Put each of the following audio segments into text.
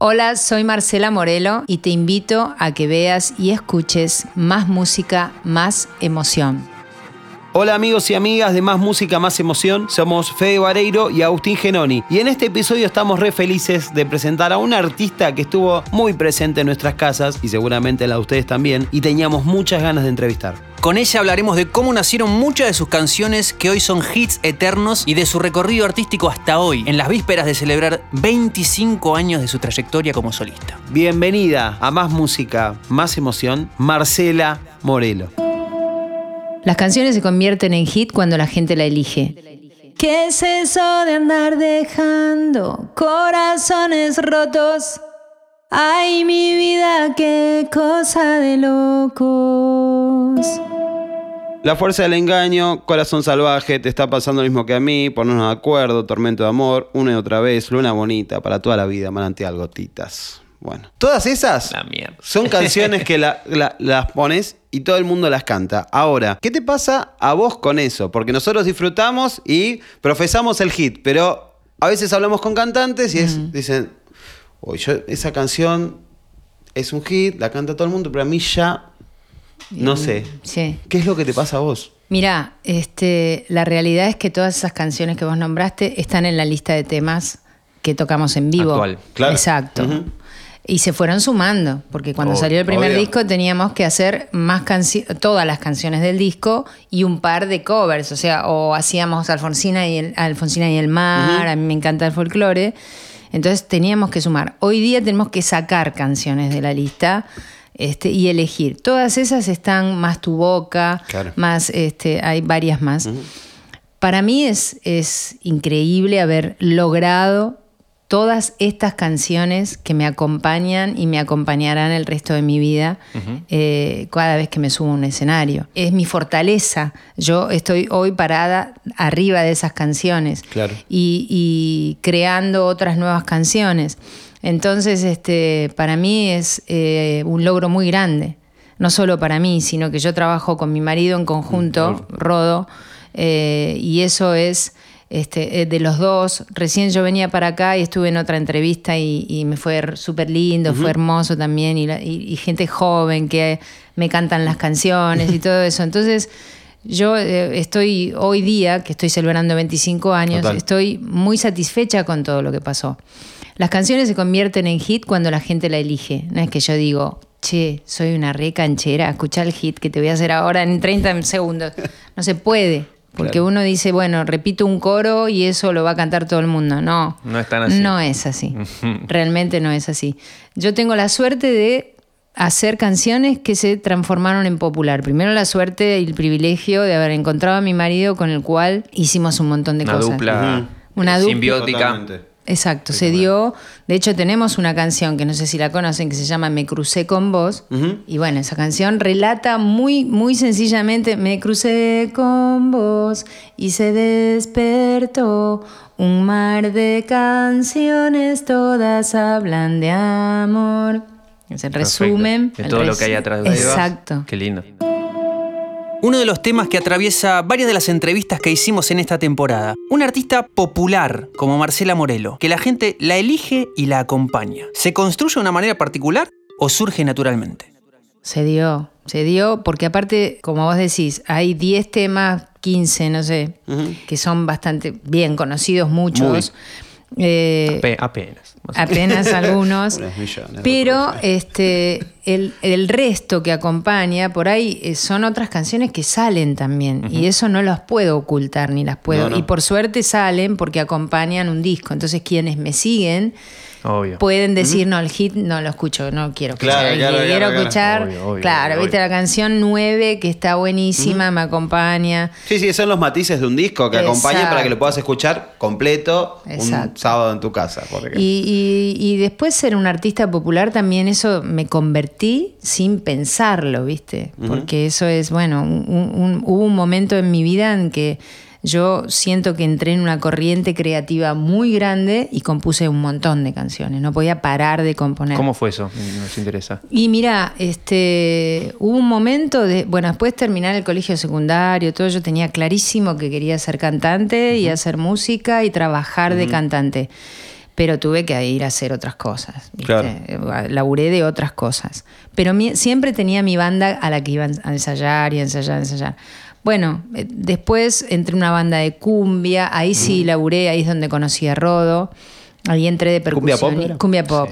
Hola, soy Marcela Morelo y te invito a que veas y escuches más música, más emoción. Hola amigos y amigas de Más Música, Más Emoción, somos Fede Vareiro y Agustín Genoni y en este episodio estamos re felices de presentar a un artista que estuvo muy presente en nuestras casas y seguramente la de ustedes también y teníamos muchas ganas de entrevistar. Con ella hablaremos de cómo nacieron muchas de sus canciones que hoy son hits eternos y de su recorrido artístico hasta hoy, en las vísperas de celebrar 25 años de su trayectoria como solista. Bienvenida a Más Música, Más Emoción, Marcela Morelo. Las canciones se convierten en hit cuando la gente la elige. ¿Qué es eso de andar dejando corazones rotos? Ay, mi vida, qué cosa de locos. La fuerza del engaño, corazón salvaje, te está pasando lo mismo que a mí, ponernos de acuerdo, tormento de amor, una y otra vez, luna bonita, para toda la vida, manantial, gotitas. Bueno, todas esas La mierda. son canciones que la- la- las pones y todo el mundo las canta. Ahora, ¿qué te pasa a vos con eso? Porque nosotros disfrutamos y profesamos el hit, pero a veces hablamos con cantantes y es, dicen, "Uy, yo, esa canción es un hit, la canta todo el mundo, pero a mí ya no sé. Sí. ¿Qué es lo que te pasa a vos? Mira, este, la realidad es que todas esas canciones que vos nombraste están en la lista de temas que tocamos en vivo. Actual, claro. Exacto. Y se fueron sumando, porque cuando salió el primer obvio. disco teníamos que hacer más canciones, todas las canciones del disco y un par de covers, o sea, o hacíamos Alfonsina y el, Alfonsina y el mar, a mí me encanta el folclore, entonces teníamos que sumar. Hoy día tenemos que sacar canciones de la lista este, y elegir. Todas esas están más tu boca, Claro. más, este, hay varias más. Para mí es, es increíble haber logrado todas estas canciones que me acompañan y me acompañarán el resto de mi vida eh, cada vez que me subo a un escenario. Es mi fortaleza. Yo estoy hoy parada arriba de esas canciones Claro. y, y creando otras nuevas canciones. Entonces, este, para mí es eh, un logro muy grande. No solo para mí, sino que yo trabajo con mi marido en conjunto, Rodo, eh, y eso es este, eh, de los dos. Recién yo venía para acá y estuve en otra entrevista y, y me fue súper lindo, fue hermoso también, y, la- y- y gente joven que me cantan las canciones y todo eso. Entonces, yo eh, estoy hoy día, que estoy celebrando 25 años, Total. estoy muy satisfecha con todo lo que pasó. Las canciones se convierten en hit cuando la gente la elige. No es que yo digo, che, soy una re canchera, escucha el hit que te voy a hacer ahora en 30 segundos. No se puede. Porque Claro. uno dice, bueno, repito un coro y eso lo va a cantar todo el mundo. No. No es tan así. No es así. Realmente no es así. Yo tengo la suerte de hacer canciones que se transformaron en popular. Primero la suerte y el privilegio de haber encontrado a mi marido con el cual hicimos un montón de Una cosas. dupla Una eh, dupla. simbiótica. Totalmente. Exacto, se dio. De hecho, tenemos una canción que no sé si la conocen que se llama Me crucé con vos. Y bueno, esa canción relata muy, muy sencillamente: Me crucé con vos y se despertó un mar de canciones, todas hablan de amor. Es el resumen. De todo lo que hay atrás de ahí va. Exacto. Qué lindo. Uno de los temas que atraviesa varias de las entrevistas que hicimos en esta temporada. Un artista popular como Marcela Morelo, que la gente la elige y la acompaña. ¿Se construye de una manera particular o surge naturalmente? Se dio, se dio, porque aparte, como vos decís, hay 10 temas, 15, no sé, que son bastante bien conocidos, muchos. Eh, Ape- apenas. apenas algunos. Pero este, el, el resto que acompaña, por ahí eh, son otras canciones que salen también. Y eso no las puedo ocultar ni las puedo. No, no. Y por suerte salen porque acompañan un disco. Entonces quienes me siguen Obvio. pueden decir, no, el hit no lo escucho, no quiero escuchar. Claro, claro, quiero claro. escuchar. Obvio, obvio, claro, obvio, viste la canción 9 que está buenísima, me acompaña. Sí, sí, son los matices de un disco que acompañan para que lo puedas escuchar completo un Exacto. sábado en tu casa. por ejemplo. Y, y- y después ser un artista popular también eso me convertí sin pensarlo, ¿viste? Porque eso es, bueno, un- un- hubo un momento en mi vida en que yo siento que entré en una corriente creativa muy grande y compuse un montón de canciones. No podía parar de componer. ¿Cómo fue eso? Nos interesa. Y mira, este, hubo un momento de, bueno, después de terminar el colegio secundario, todo, yo tenía clarísimo que quería ser cantante y hacer música y trabajar de cantante. Pero tuve que ir a hacer otras cosas. ¿viste? Claro. Laburé de otras cosas. Pero mi- siempre tenía mi banda a la que iba a ensayar y a ensayar, a ensayar. Bueno, eh, después entré en una banda de cumbia, ahí sí laburé, ahí es donde conocí a Rodo. Ahí entré de ¿Cumbia pop percusionista. Cumbia pop.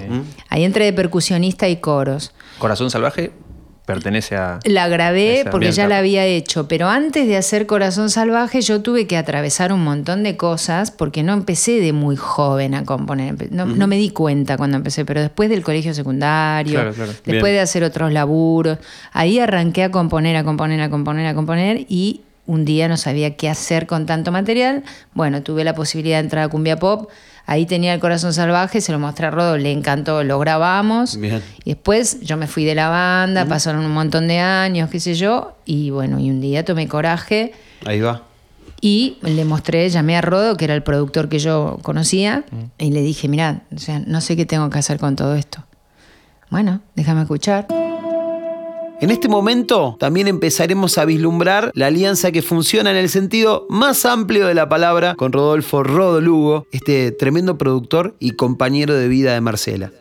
Ahí entré de percusionista y coros. Corazón Salvaje pertenece a. La grabé porque ya la había hecho, pero antes de hacer Corazón Salvaje yo tuve que atravesar un montón de cosas porque no empecé de muy joven a componer. No, no me di cuenta cuando empecé, pero después del colegio secundario, Claro, claro. después Bien. de hacer otros laburos, ahí arranqué a componer, a componer, a componer, a componer y un día no sabía qué hacer con tanto material. Bueno, tuve la posibilidad de entrar a Cumbia Pop. Ahí tenía el corazón salvaje, se lo mostré a Rodo, le encantó, lo grabamos. Bien. Y después yo me fui de la banda, pasaron un montón de años, qué sé yo, y bueno, y un día tomé coraje Ahí va. y le mostré, llamé a Rodo, que era el productor que yo conocía, y le dije, mira, o sea, no sé qué tengo que hacer con todo esto. Bueno, déjame escuchar. En este momento también empezaremos a vislumbrar la alianza que funciona en el sentido más amplio de la palabra con Rodolfo Rodo Lugo, este tremendo productor y compañero de vida de Marcela.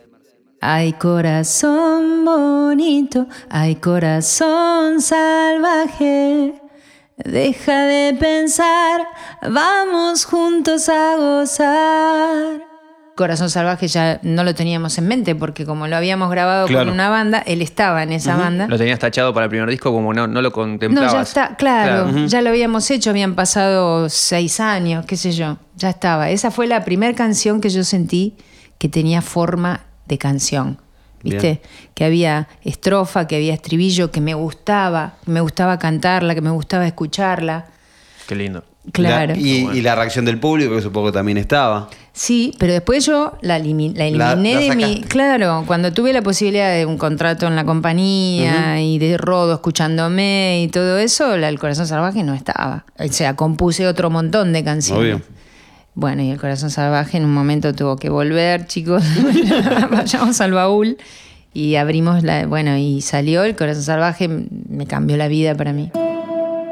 Ay, corazón bonito, ay, corazón salvaje. Deja de pensar, vamos juntos a gozar. Corazón Salvaje ya no lo teníamos en mente porque como lo habíamos grabado Claro. con una banda, él estaba en esa banda. Lo tenías tachado para el primer disco como no, no lo contemplabas. No, ya está, claro, ya lo habíamos hecho, habían pasado seis años, qué sé yo, ya estaba. Esa fue la primera canción que yo sentí que tenía forma de canción. ¿Viste? Que había estrofa, que había estribillo, que me gustaba, que me gustaba cantarla, que me gustaba escucharla. Qué lindo. Claro. La- y, y la reacción del público, que supongo que también estaba. Sí, pero después yo la, elimi- la La- eliminé la de mi. Claro, cuando tuve la posibilidad de un contrato en la compañía y de Rodo escuchándome y todo eso, la, el corazón salvaje no estaba. O sea, compuse otro montón de canciones. Obvio. Bueno, y el corazón salvaje en un momento tuvo que volver, chicos. Vayamos al baúl. Y abrimos la. Bueno, y salió el corazón salvaje, me cambió la vida para mí.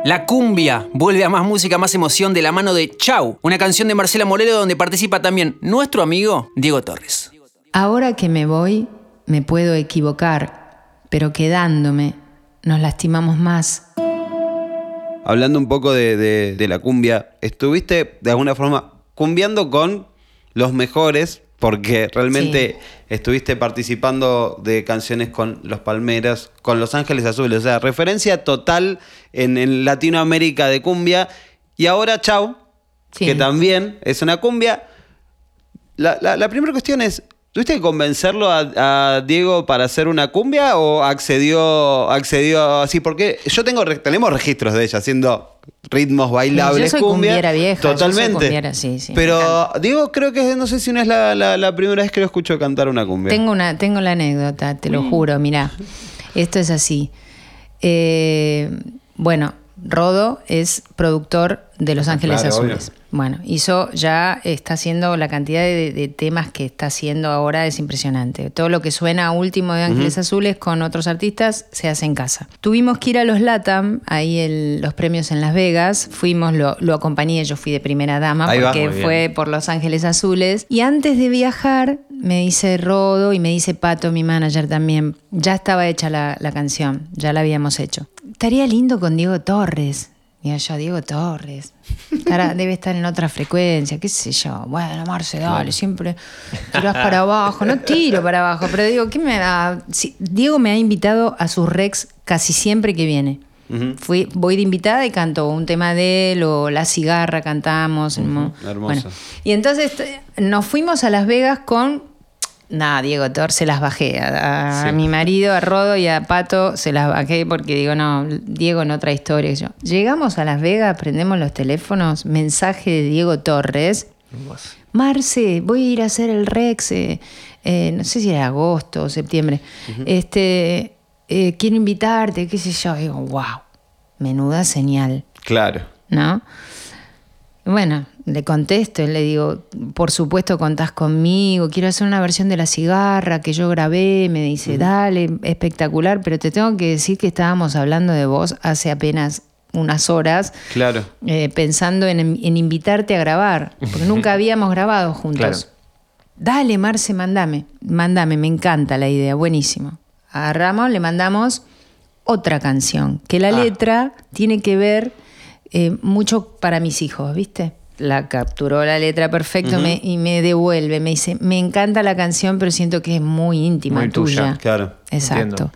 La cumbia vuelve a más música, más emoción de la mano de Chau, una canción de Marcela Morelo donde participa también nuestro amigo Diego Torres. Ahora que me voy, me puedo equivocar, pero quedándome, nos lastimamos más. Hablando un poco de, de- de la cumbia, estuviste de alguna forma cumbiando con los mejores, porque realmente estuviste participando de canciones con Los Palmeras, con Los Ángeles Azules, o sea, referencia total en, en Latinoamérica de cumbia. Y ahora Chau, Sí. que también es una cumbia. La, la- la primera cuestión es, ¿tuviste que convencerlo a, a Diego para hacer una cumbia o accedió, accedió así? Porque yo tengo, tenemos registros de ella haciendo ritmos bailables. Yo soy cumbia, cumbiera vieja, yo soy Totalmente. cumbiera, sí, sí, me Pero Diego creo que no sé si no es la, la- la primera vez que lo escucho cantar una cumbia. Tengo, una, tengo la anécdota, te lo juro, mirá. Esto es así. Eh, bueno, Rodo es productor de Los Ángeles Claro, Azules. obvio. Bueno, hizo, ya está haciendo la cantidad de, de temas que está haciendo ahora es impresionante. Todo lo que suena a último de Ángeles Azules con otros artistas se hace en casa. Tuvimos que ir a los LATAM, ahí el- los premios en Las Vegas. Fuimos, lo, lo acompañé, yo fui de primera dama Ahí va. porque bien. fue por Los Ángeles Azules. Y antes de viajar, me dice Rodo y me dice Pato, mi manager también, ya estaba hecha la, la canción, ya la habíamos hecho. Estaría lindo con Diego Torres. Digo yo, Diego Torres. Estará- debe estar en otra frecuencia, qué sé yo. Bueno, Marce, dale, siempre tirás para abajo. No tiro para abajo, pero digo, ¿qué me da? Diego me ha invitado a sus recs casi siempre que viene. Fui, voy de invitada y canto un tema de él o La Cigarra cantamos. Bueno, y entonces nos fuimos a Las Vegas con. Nada, Diego Tor, se las bajé. A, a mi marido, a Rodo y a Pato se las bajé porque digo, no, Diego en otra historia. Yo. Llegamos a Las Vegas, prendemos los teléfonos, mensaje de Diego Torres. Marce, voy a ir a hacer el Rex, eh, eh, no sé si era agosto o septiembre. Este, eh, quiero invitarte, qué sé yo. Digo, wow, menuda señal. Claro. ¿no? Bueno, le contesto y le digo, por supuesto contás conmigo, quiero hacer una versión de La Cigarra que yo grabé, me dice, dale, espectacular, pero te tengo que decir que estábamos hablando de vos hace apenas unas horas, Claro. eh, pensando en, en invitarte a grabar, porque nunca habíamos grabado juntos. Claro. Dale, Marce, mandame. Mandame, me encanta la idea, buenísimo. Agarramos, le mandamos otra canción, que la Ah. letra tiene que ver eh, mucho para mis hijos, ¿viste? La capturó la letra perfecto me- y me devuelve, me dice, me encanta la canción, pero siento que es muy íntima Muy tuya, tuya. claro. Exacto. Entiendo.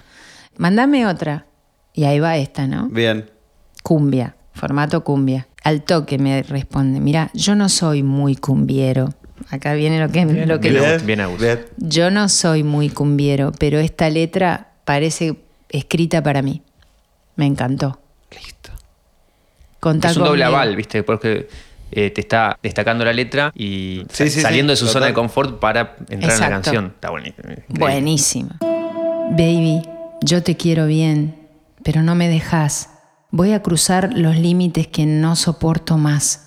Mándame otra. Y ahí va esta, ¿no? Bien. Cumbia, formato cumbia. Al toque me responde, mira, yo no soy muy cumbiero. Acá viene lo que, lo que Bien. Bien. bien, bien. Yo no soy muy cumbiero, pero esta letra parece escrita para mí. Me encantó. Contá Es un doble aval, ¿viste? Porque eh, te está destacando la letra y Sí, sí, sí, saliendo de su total. zona de confort para entrar en la canción. Está buenísimo. increíble. Buenísimo. Baby, yo te quiero bien, pero no me dejas. Voy a cruzar los límites que no soporto más.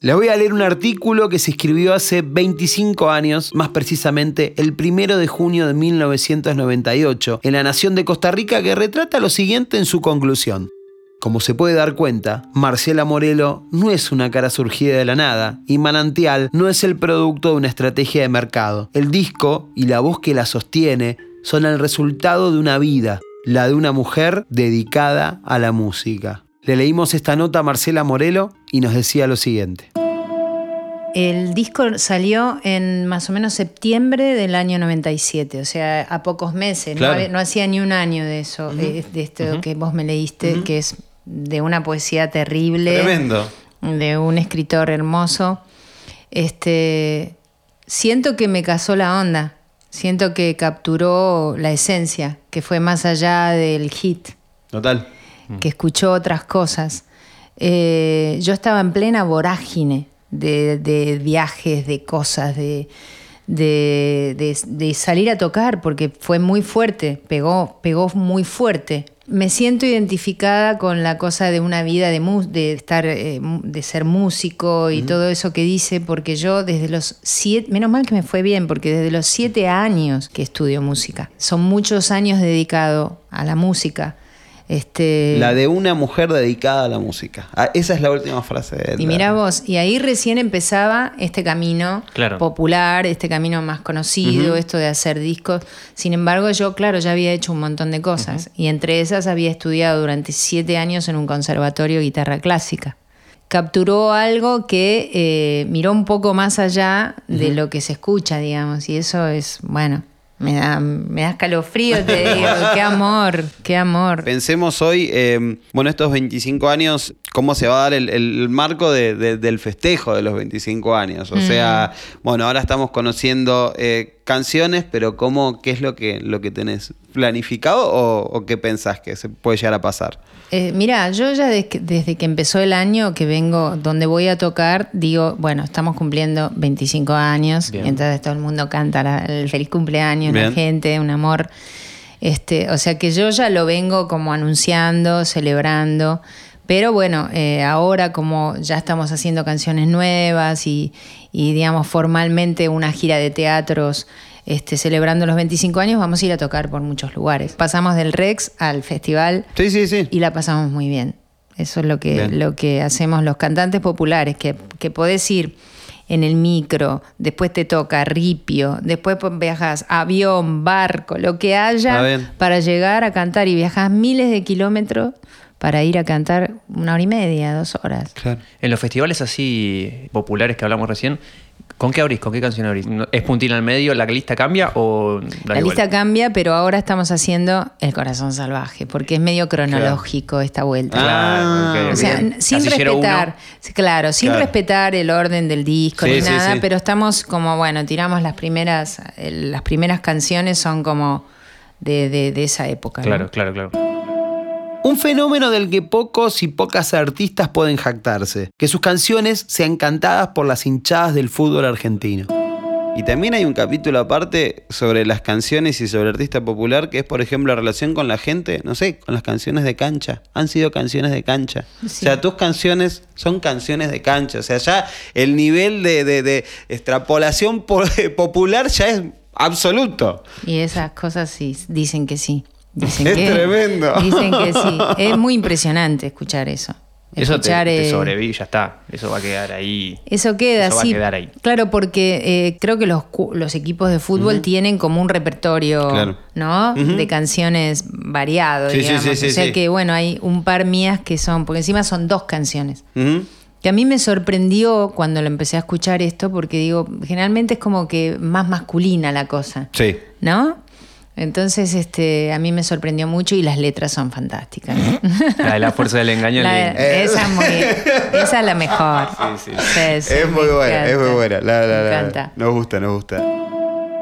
Le voy a leer un artículo que se escribió hace 25 años, más precisamente el primero de junio de 1998, en La Nación de Costa Rica, que retrata lo siguiente en su conclusión. Como se puede dar cuenta, Marcela Morelo no es una cara surgida de la nada y Manantial no es el producto de una estrategia de mercado. El disco y la voz que la sostiene son el resultado de una vida, la de una mujer dedicada a la música. Le leímos esta nota a Marcela Morelo y nos decía lo siguiente. El disco salió en más o menos septiembre del año 97, o sea, a pocos meses. No Claro. había- No, hacía ni un año de eso, eh, de esto que vos me leíste, que es de una poesía terrible. Tremendo. de un escritor hermoso. Este, siento que me casó la onda, siento que capturó la esencia, que fue más allá del hit, Total. que escuchó otras cosas. Eh, yo estaba en plena vorágine de, de viajes, de cosas, de, de, de- de salir a tocar, porque fue muy fuerte, pegó, pegó muy fuerte. Me siento identificada con la cosa de una vida de, mu- de estar, eh, de ser músico y todo eso que dice, porque yo desde los siete, menos mal que me fue bien, porque desde los siete años que estudio música, son muchos años dedicado a la música. Este, La de una mujer dedicada a la música. Ah, esa es la última frase de y mira vos, y ahí recién empezaba este camino Claro. popular, este camino más conocido, esto de hacer discos. Sin embargo, yo, claro, ya había hecho un montón de cosas. Y entre esas había estudiado durante siete años en un conservatorio guitarra clásica. Capturó algo que eh, miró un poco más allá de lo que se escucha, digamos. Y eso es, bueno, me da, me da escalofrío, te digo. qué amor, qué amor. Pensemos hoy, eh, bueno, estos 25 años, cómo se va a dar el, el marco de- de- del festejo de los 25 años. O sea, bueno, ahora estamos conociendo eh, canciones, pero cómo, ¿qué es lo que, lo que tenés planificado o, o qué pensás que se puede llegar a pasar? Eh, mira, yo ya des- desde que empezó el año que vengo, donde voy a tocar, digo, bueno, estamos cumpliendo 25 años, Bien. entonces todo el mundo canta la- el feliz cumpleaños, la gente, un amor. Este, o sea que yo ya lo vengo como anunciando, celebrando. Pero bueno, eh, ahora como ya estamos haciendo canciones nuevas y, y, digamos formalmente una gira de teatros este, celebrando los 25 años, vamos a ir a tocar por muchos lugares. Pasamos del Rex al festival Sí, sí, sí. y la pasamos muy bien. Eso es lo que, Bien. lo que hacemos los cantantes populares, que, que podés ir en el micro, después te toca ripio, después viajas avión, barco, lo que haya para llegar a cantar y viajas miles de kilómetros para ir a cantar una hora y media, dos horas. Claro. En los festivales así populares que hablamos recién, ¿con qué abrís? ¿Con qué canción abrís? ¿No- ¿Es puntil al medio? ¿La lista cambia o da La igual? lista cambia, pero ahora estamos haciendo El Corazón Salvaje, porque es medio cronológico esta vuelta. Ah, O sea, bien. sin Casillero respetar, uno. claro, sin Claro. respetar el orden del disco Sí, ni sí, nada, sí. pero estamos como, bueno, tiramos las primeras, el- las primeras canciones son como de, de- de esa época. ¿no? Claro, claro, claro. Un fenómeno del que pocos y pocas artistas pueden jactarse, que sus canciones sean cantadas por las hinchadas del fútbol argentino. Y también hay un capítulo aparte sobre las canciones y sobre el artista popular, que es, por ejemplo, la relación con la gente, no sé, con las canciones de cancha. Han sido canciones de cancha. O sea, tus canciones son canciones de cancha. O sea, ya el nivel de, de- de extrapolación po- popular ya es absoluto. Y esas cosas sí, dicen que sí. Dicen Es que, tremendo. Dicen que sí. Es muy impresionante escuchar eso. Eso te, escuchar, te eh, sobrevive, ya está. Eso va a quedar ahí. Eso queda, Eso va a quedar ahí. Claro, porque eh, creo que los, equipos de fútbol tienen como un repertorio, Claro. ¿no? De canciones variado, Sí, sí, digamos. sí, sí, o sea sí. que, bueno, hay un par mías que son, porque encima son dos canciones. Que a mí me sorprendió cuando lo empecé a escuchar esto, porque digo, generalmente es como que más masculina la cosa, Sí. ¿no? Entonces, este, a mí me sorprendió mucho y las letras son fantásticas. La de la fuerza del engaño. La- le- esa, es muy- esa es la mejor. Sí, sí. Sí, sí, es muy buena, es muy buena. La, la, Me la- encanta. Nos gusta, nos gusta.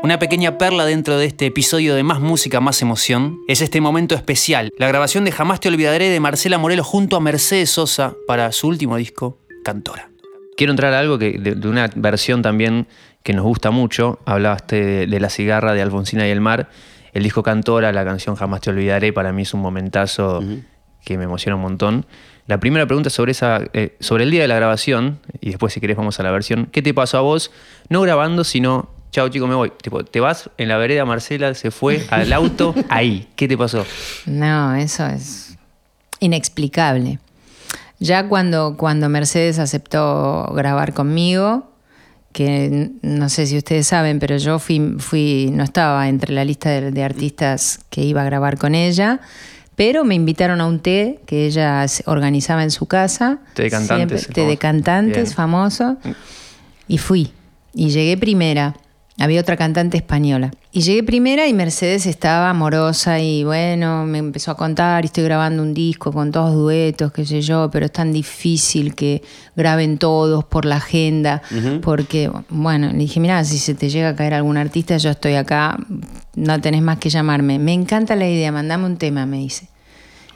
Una pequeña perla dentro de este episodio de Más Música, Más Emoción es este momento especial, la grabación de Jamás Te Olvidaré de Marcela Morelo junto a Mercedes Sosa para su último disco, Cantora. Quiero entrar a algo que, de, de una versión también que nos gusta mucho. Hablaste de, de La cigarra de Alfonsina y el mar. El disco Cantora, la canción Jamás te olvidaré, para mí es un momentazo que me emociona un montón. La primera pregunta sobre, esa, eh, sobre el día de la grabación, y después si querés vamos a la versión. ¿Qué te pasó a vos? No grabando, sino, chao chico, me voy. Tipo, te vas en la vereda, Marcela se fue al auto, ahí. ¿Qué te pasó? No, eso es inexplicable. Ya cuando, cuando Mercedes aceptó grabar conmigo, que no sé si ustedes saben, pero yo fui, fui no estaba entre la lista de, de artistas que iba a grabar con ella, pero me invitaron a un té que ella organizaba en su casa. Té de cantantes, Siempre- té de cantantes, Bien. famoso. Y fui. Y llegué primera. Había otra cantante española. Y llegué primera y Mercedes estaba amorosa y bueno, me empezó a contar y estoy grabando un disco con todos duetos, qué sé yo, pero es tan difícil que graben todos por la agenda, porque, bueno, le dije, mira, si se te llega a caer algún artista, yo estoy acá, no tenés más que llamarme. Me encanta la idea, mandame un tema, me dice.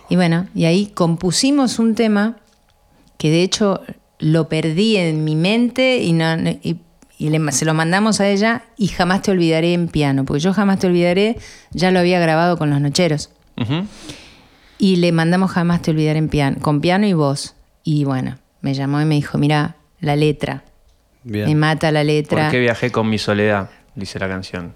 Y bueno, y ahí compusimos un tema que de hecho lo perdí en mi mente y, no, no- y, y le- se lo mandamos a ella y jamás te olvidaré en piano, porque yo jamás te olvidaré ya lo había grabado con los nocheros. Y le mandamos jamás te olvidaré en piano, con piano y voz. Y bueno, me llamó y me dijo, mira, la letra. Me Bien. mata la letra. ¿Por qué viajé con mi soledad? Dice la canción.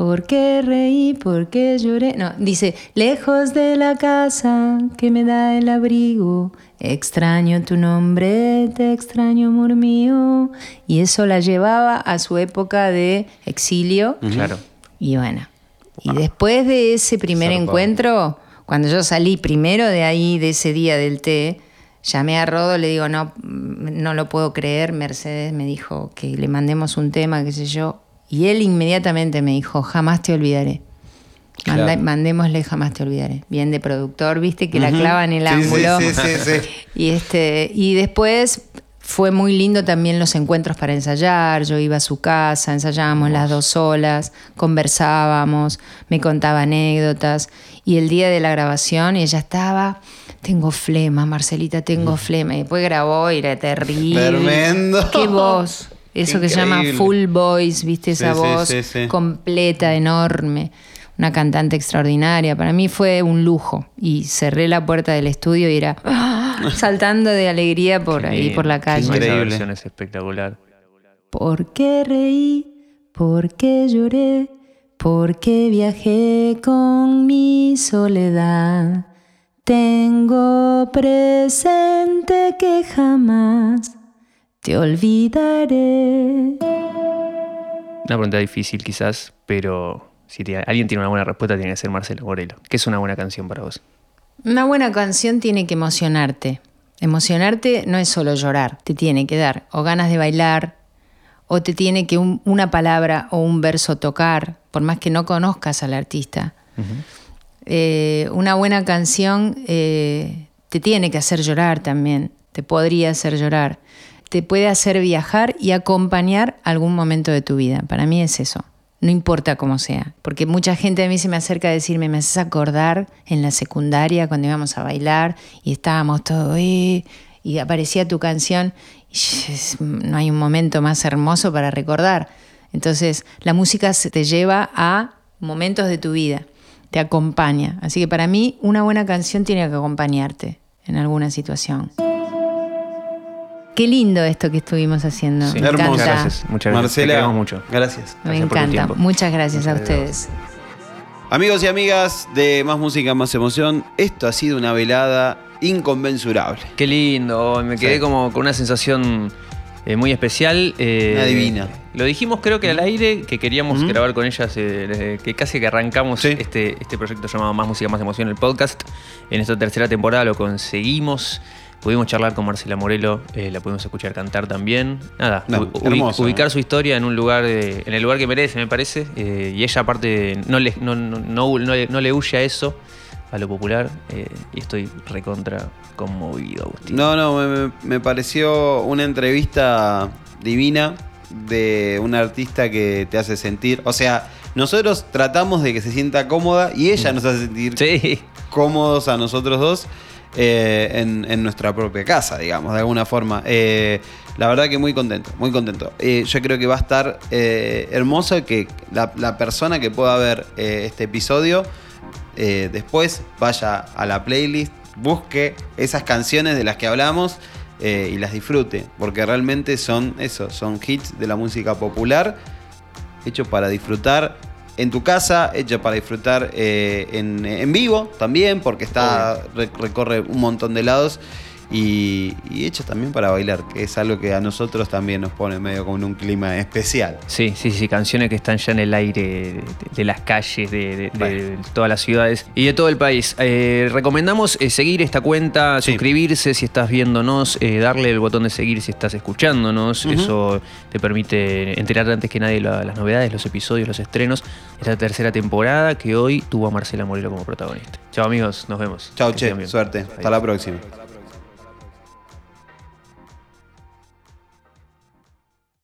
¿Por qué reí? ¿Por qué lloré? No, dice, lejos de la casa que me da el abrigo, extraño tu nombre, te extraño, amor mío. Y eso la llevaba a su época de exilio. Claro. Y bueno, y después de ese primer Zarpado. encuentro, cuando yo salí primero de ahí, de ese día del té, llamé a Rodo, le digo, no, mm, no lo puedo creer, Mercedes me dijo que le mandemos un tema, qué sé yo, y él inmediatamente me dijo, jamás te olvidaré. Manda- Claro. mandémosle jamás te olvidaré. Bien de productor, viste que la clava en el Sí, ángulo. sí, sí, sí. Y, este, y después fue muy lindo también los encuentros para ensayar. Yo iba a su casa, ensayábamos las dos solas, conversábamos, me contaba anécdotas. Y el día de la grabación ella estaba, tengo flema, Marcelita, tengo flema. Y después grabó y era terrible. Tremendo. Qué voz. Eso que se llama full voice, viste esa Sí, voz sí, sí. completa, enorme. Una cantante extraordinaria. Para mí fue un lujo. Y cerré la puerta del estudio y era ¡ah! saltando de alegría por ahí, Bien. por la calle. Esa Increíble. versión es espectacular. ¿Por qué reí? ¿Por qué lloré? ¿Por qué viajé con mi soledad? Tengo presente que jamás te olvidaré. Una pregunta difícil quizás, pero si te- alguien tiene una buena respuesta tiene que ser Marcelo Morelo. ¿Qué es una buena canción para vos? Una buena canción tiene que emocionarte. Emocionarte no es solo llorar, te tiene que dar o ganas de bailar, o te tiene que un- una palabra o un verso tocar, por más que no conozcas al artista. Eh, una buena canción eh, te tiene que hacer llorar también, te podría hacer llorar, te puede hacer viajar y acompañar algún momento de tu vida. Para mí es eso. No importa cómo sea, porque mucha gente a mí se me acerca a decirme, me haces acordar en la secundaria cuando íbamos a bailar y estábamos todos, y aparecía tu canción, y no hay un momento más hermoso para recordar. Entonces, la música te lleva a momentos de tu vida, te acompaña. Así que para mí, una buena canción tiene que acompañarte en alguna situación. Qué lindo esto que estuvimos haciendo. Sí. Me Hermoso. Muchas gracias. Muchas gracias. Te Marcela, queremos mucho. gracias. Me Gracias encanta. Muchas gracias a ustedes. Amigos y amigas de Más Música, Más Emoción, esto ha sido una velada inconmensurable. Qué lindo, me quedé Sí. como con una sensación eh, muy especial. eh, Una divina. Lo dijimos creo que al aire, que queríamos grabar con ellas, eh, que casi que arrancamos Sí. este, este proyecto llamado Más Música, Más Emoción, el podcast. En esta tercera temporada lo conseguimos. Pudimos charlar con Marcela Morelo, eh, la pudimos escuchar cantar también. Nada, No, u- ubi- hermoso, ubicar ¿no? su historia en un lugar, eh, en el lugar que merece, me parece. eh, y ella aparte no le, no, no- le- huye a eso, a lo popular. eh, y estoy recontra conmovido, Agustín. No, no, me, me- me pareció una entrevista divina de un artista que te hace sentir. O sea, nosotros tratamos de que se sienta cómoda y ella nos hace sentir Sí, cómodos a nosotros dos eh, en, nuestra propia casa, digamos, de alguna forma. Eh, la verdad que muy contento, muy contento. Eh, yo creo que va a estar hermoso que la, la persona que pueda ver este episodio después vaya a la playlist, busque esas canciones de las que hablamos y las disfrute, porque realmente son eso, son hits de la música popular hecho para disfrutar en tu casa, hecho para disfrutar eh, en, en vivo también, porque está re- recorre un montón de lados. Y, y hecho también para bailar, que es algo que a nosotros también nos pone medio como en un clima especial. sí, sí, sí, canciones que están ya en el aire de, de las calles, de, de- de Bueno. todas las ciudades y de todo el país. Eh, recomendamos eh, seguir esta cuenta, Sí. suscribirse si estás viéndonos, eh, darle el botón de seguir si estás escuchándonos. Eso te permite enterarte antes que nadie la- las novedades, los episodios, los estrenos. Esta tercera temporada que hoy tuvo a Marcela Morelo como protagonista. Chao amigos, nos vemos. Que che, suerte. Hasta la próxima.